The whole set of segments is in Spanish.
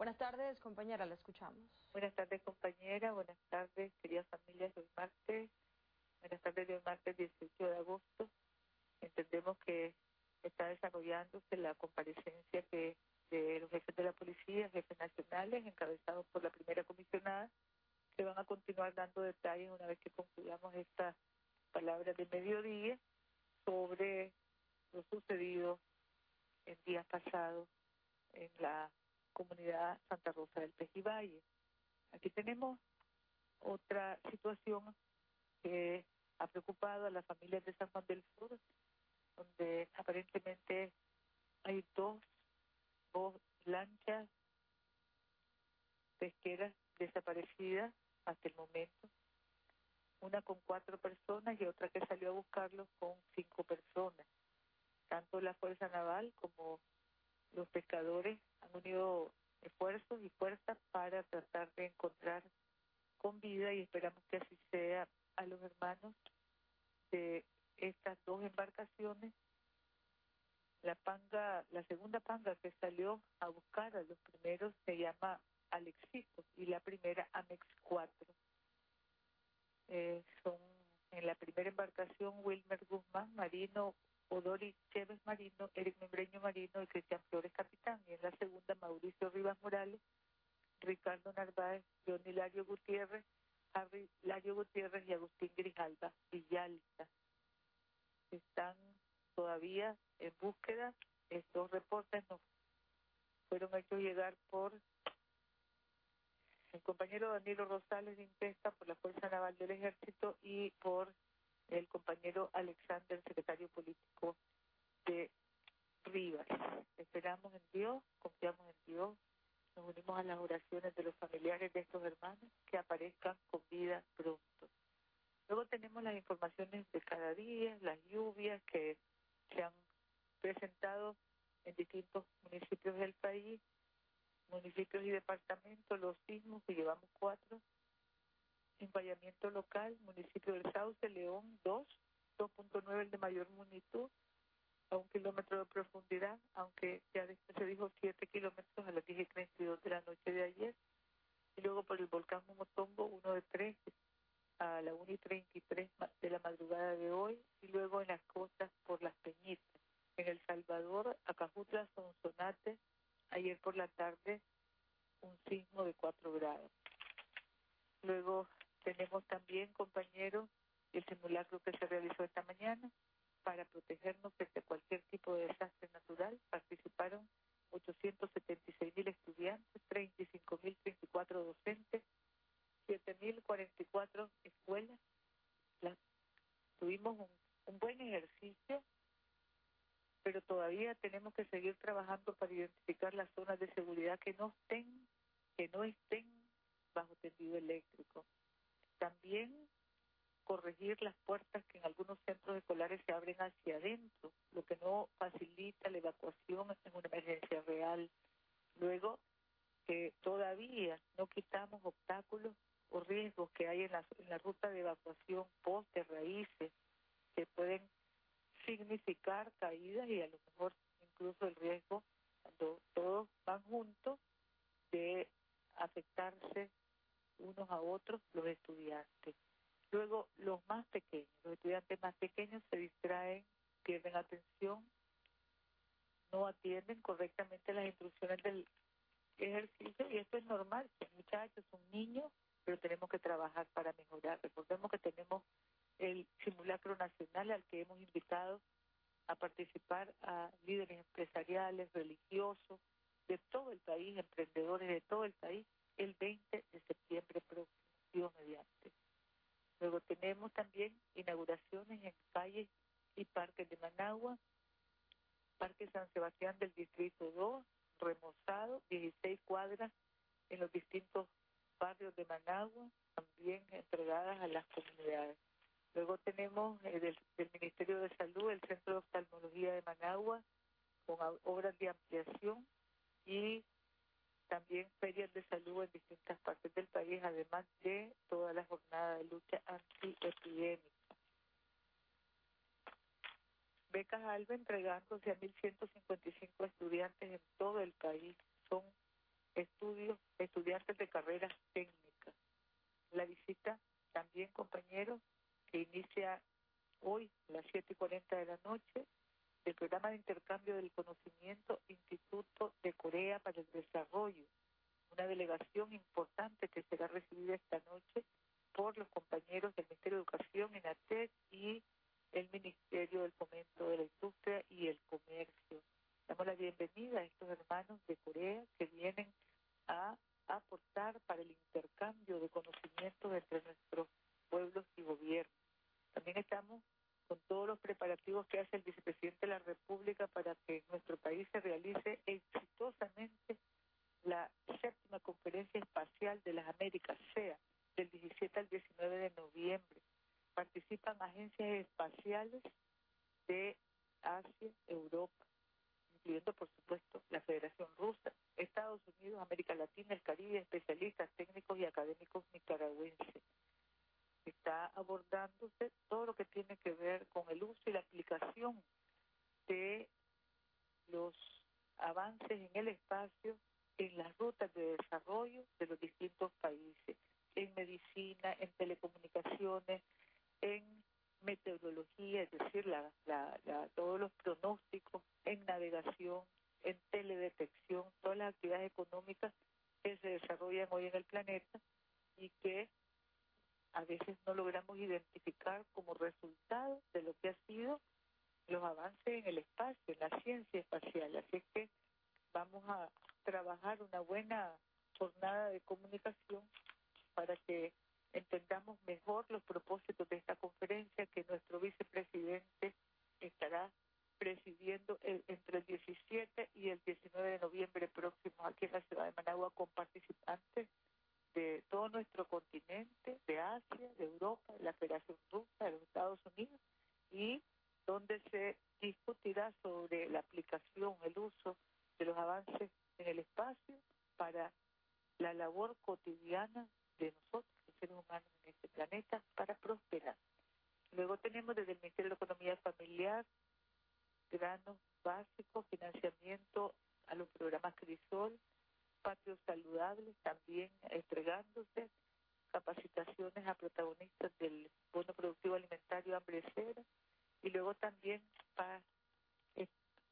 Buenas tardes, compañera, la escuchamos. Buenas tardes, compañera. Buenas tardes, queridas familias. Hoy martes. Buenas tardes, hoy martes 18 de agosto. Entendemos que está desarrollándose la comparecencia de los jefes de la policía, jefes nacionales, encabezados por la primera comisionada, que van a continuar dando detalles una vez que concluyamos esta palabra de mediodía sobre lo sucedido en días pasados en la comunidad Santa Rosa del Pejivalle. Aquí tenemos otra situación que ha preocupado a las familias de San Juan del Sur, donde aparentemente hay dos, dos lanchas pesqueras desaparecidas hasta el momento, una con cuatro personas y otra que salió a buscarlos con cinco personas. Tanto la Fuerza Naval como los pescadores han unido esfuerzos y fuerzas para tratar de encontrar con vida y esperamos que así sea a los hermanos de estas dos embarcaciones. La panga, la segunda panga que salió a buscar a los primeros se llama Alexito y la primera Amex 4. Eh, son en la primera embarcación Wilmer Guzmán, marino Odori Chévez Marino, Eric Membreño Marino y Cristian Flores Capitán. Y en la segunda, Mauricio Rivas Morales, Ricardo Narváez, Johnny Lario Gutiérrez, Harry Lario Gutiérrez y Agustín Grijalva Villalta. Están todavía en búsqueda. Estos reportes nos fueron hechos llegar por el compañero Danilo Rosales de Impesta por la Fuerza Naval del Ejército y por el compañero Alexander, secretario político de Rivas. Esperamos en Dios, confiamos en Dios, nos unimos a las oraciones de los familiares de estos hermanos que aparezcan con vida pronto. Luego tenemos las informaciones de cada día, las lluvias que se han presentado en distintos municipios del país, municipios y departamentos, los sismos que llevamos cuatro, Empallamiento local, municipio del Sauce, León 2, 2.9 el de mayor magnitud, a un kilómetro de profundidad, aunque ya después se dijo 7 kilómetros a las 10 y 32 de la noche de ayer. Y luego por el volcán Momotombo, uno de 3 a la 1 y 33 de la madrugada de hoy. Y luego en las costas por las Peñitas. En El Salvador, Acajutla, Sonsonate, ayer por la tarde un sismo de 4 grados. Luego tenemos también, compañeros, el simulacro que se realizó esta mañana para protegernos frente a cualquier tipo de desastre natural. Participaron 876 mil estudiantes, 35 mil 34 docentes, 7 mil 44 escuelas. tuvimos un, un buen ejercicio, pero todavía tenemos que seguir trabajando para identificar las zonas de seguridad que no estén, que no estén bajo tendido eléctrico también corregir las puertas que en algunos centros escolares se abren hacia adentro, lo que no facilita la evacuación en una emergencia real. Luego, que todavía no quitamos obstáculos o riesgos que hay en la, ruta de evacuación, postes, raíces, que pueden significar caídas y a lo mejor incluso el riesgo, cuando todos van juntos, de afectarse unos a otros los estudiantes. Luego, los más pequeños, los estudiantes más pequeños se distraen, pierden atención, no atienden correctamente las instrucciones del ejercicio y esto es normal, son muchachos, son niños, pero tenemos que trabajar para mejorar. Recordemos que tenemos el simulacro nacional al que hemos invitado a participar a líderes empresariales, religiosos, de todo el país, emprendedores de todo el país, el 20 de septiembre próximo, Dios mediante. Luego tenemos también en calles y parques de Managua, Parque San Sebastián del Distrito 2, remozado, 16 cuadras en los distintos barrios de Managua, también entregadas a las comunidades. Luego tenemos eh, del, Ministerio de Salud el Centro de Oftalmología de Managua, con obras de ampliación y también ferias de salud en distintas partes del país, además de toda la jornada de lucha antiepidémica. Becas ALBA entregándose a 1.155 estudiantes en todo el país. Son estudios, estudiantes de carreras técnicas. La visita también, compañeros, que inicia hoy a las 7 y 40 de la noche, del programa de intercambio del conocimiento Instituto de Corea para el Desarrollo, una delegación importante que será recibida esta noche por los compañeros del Ministerio de Educación, INATEC y el Ministerio del Fomento de la Industria y el Comercio. Damos la bienvenida a estos hermanos de Corea que vienen a aportar para el intercambio de conocimientos entre nuestros pueblos y gobiernos. También estamos con todos los preparativos que hace el vicepresidente de la República para que nuestro país se realice exitosamente la séptima conferencia espacial de las Américas, sea del 17 al 19 de noviembre. Participan agencias espaciales de Asia, Europa, incluyendo por supuesto la Federación Rusa, Estados Unidos, América Latina, el Caribe, especialistas técnicos y académicos nicaragüenses. Está abordándose todo lo que tiene que ver con el uso y la aplicación de los avances en el espacio en las rutas de desarrollo de los distintos países, en medicina, en telecomunicaciones, en meteorología, es decir, la, la, la, todos los pronósticos, en navegación, en teledetección, todas las actividades económicas que se desarrollan hoy en el planeta y que a veces no logramos identificar como resultado de lo que ha sido los avances en el espacio, en la ciencia espacial. Así es que vamos a trabajar una buena jornada de comunicación para que entendamos mejor los propósitos de esta conferencia que nuestro vicepresidente estará presidiendo el, entre el 17 y el 19 de noviembre próximo aquí en la ciudad de Managua con participantes de todo nuestro continente, de Asia, de Europa, de la Federación Rusa, de los Estados Unidos, y donde se discutirá sobre la aplicación, el uso de los avances en el espacio para la labor cotidiana de nosotros, los seres humanos en este planeta, para prosperar. Luego tenemos desde el Ministerio de Economía Familiar granos básicos, financiamiento a los programas Crisol, patios saludables también entregándose, capacitaciones a protagonistas del bono productivo alimentario hambre cero, y luego también para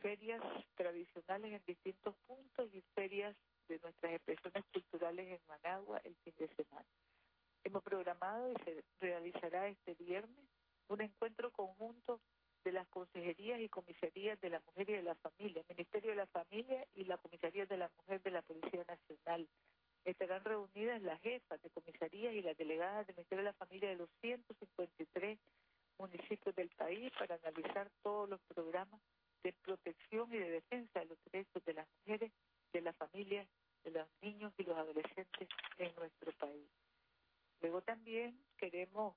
ferias tradicionales en distintos puntos y ferias de nuestras expresiones culturales en Managua el fin de semana. Hemos programado y se realizará este viernes un encuentro conjunto las consejerías y comisarías de la mujer y de la familia, Ministerio de la Familia y la Comisaría de la Mujer de la Policía Nacional. Estarán reunidas las jefas de comisarías y las delegadas del Ministerio de la Familia de los 153 municipios del país para analizar todos los programas de protección y de defensa de los derechos de las mujeres, de las familias, de los niños y los adolescentes en nuestro país. Luego también queremos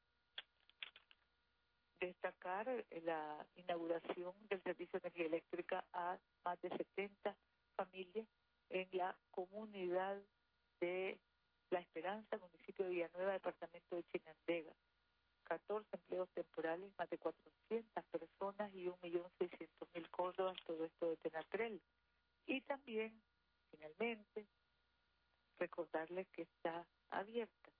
destacar la inauguración del servicio de energía eléctrica a más de 70 familias en la comunidad de La Esperanza, municipio de Villanueva, departamento de Chinandega. 14 empleos temporales, más de 400 personas y 1.600.000 córdobas, todo esto de Tenatrel. Y también, finalmente, recordarles que está abierta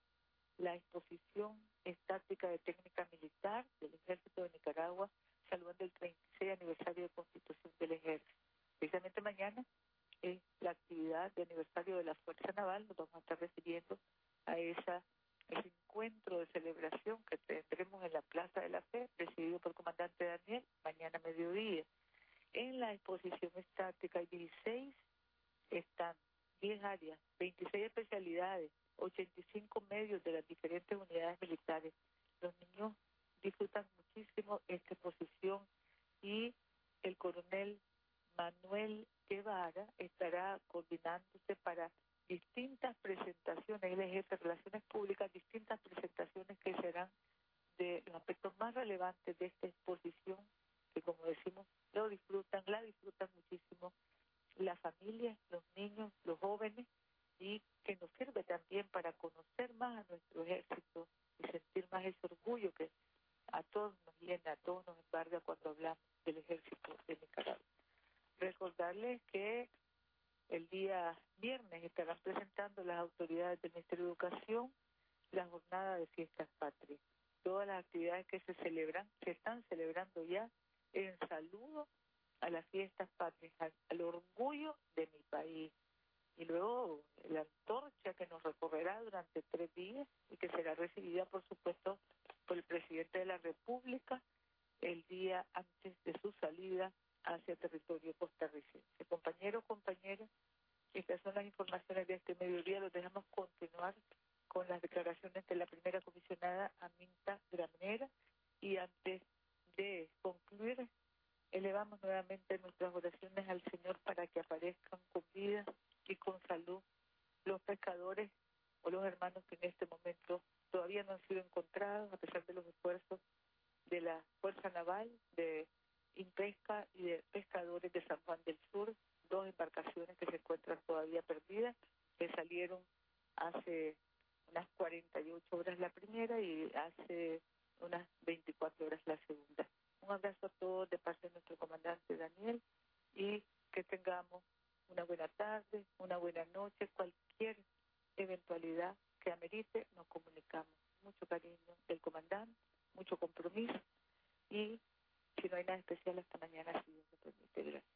la exposición estática de técnica militar del Ejército de Nicaragua, saludando el 36 aniversario de Constitución del Ejército. Precisamente mañana es la actividad de aniversario de la Fuerza Naval, nos vamos a estar refiriendo a esa ese encuentro de celebración que tendremos en la Plaza de la Fe, presidido por el comandante Daniel, mañana mediodía. En la exposición estática hay 16 están 10 áreas, 26 especialidades, 85 medios de las diferentes unidades militares. Los niños disfrutan muchísimo esta exposición y el coronel Manuel Guevara estará coordinándose para distintas presentaciones, él es jefe de relaciones públicas, distintas presentaciones que serán de los aspectos más relevantes de esta exposición, que como decimos, lo disfrutan, la disfrutan muchísimo las familias, los niños, los jóvenes, y que nos sirve también para conocer más a nuestro ejército y sentir más ese orgullo que a todos nos llena, a todos nos embarga cuando hablamos del ejército de Nicaragua. Recordarles que el día viernes estará presentando las autoridades del La jornada de fiestas patrias. Todas las actividades que se celebran, se están celebrando ya en saludo a las fiestas patrias, al, orgullo de mi país. Y luego la antorcha que nos recorrerá durante tres días y que será recibida, por supuesto, por el presidente de la República el día antes de su salida hacia territorio costarricense. Compañeros, compañeras, estas son las informaciones de este mediodía. Los dejamos continuar con las declaraciones de la primera comisionada Aminta Granera y antes de concluir elevamos nuevamente nuestras oraciones al Señor para que aparezcan con vida y con salud los pescadores o los hermanos que en este momento todavía no han sido encontrados a pesar de los esfuerzos de la Fuerza Naval, de Impesca y de pescadores de San Juan del Sur, dos embarcaciones que se encuentran todavía perdidas, que salieron hace unas 48 horas la primera y hace unas 24 horas la segunda. Un abrazo a todos de parte de nuestro comandante Daniel y que tengamos una buena tarde, una buena noche, cualquier eventualidad que amerite, nos comunicamos. Mucho cariño del comandante, mucho compromiso y si no hay nada especial hasta mañana, si Dios me permite. Gracias.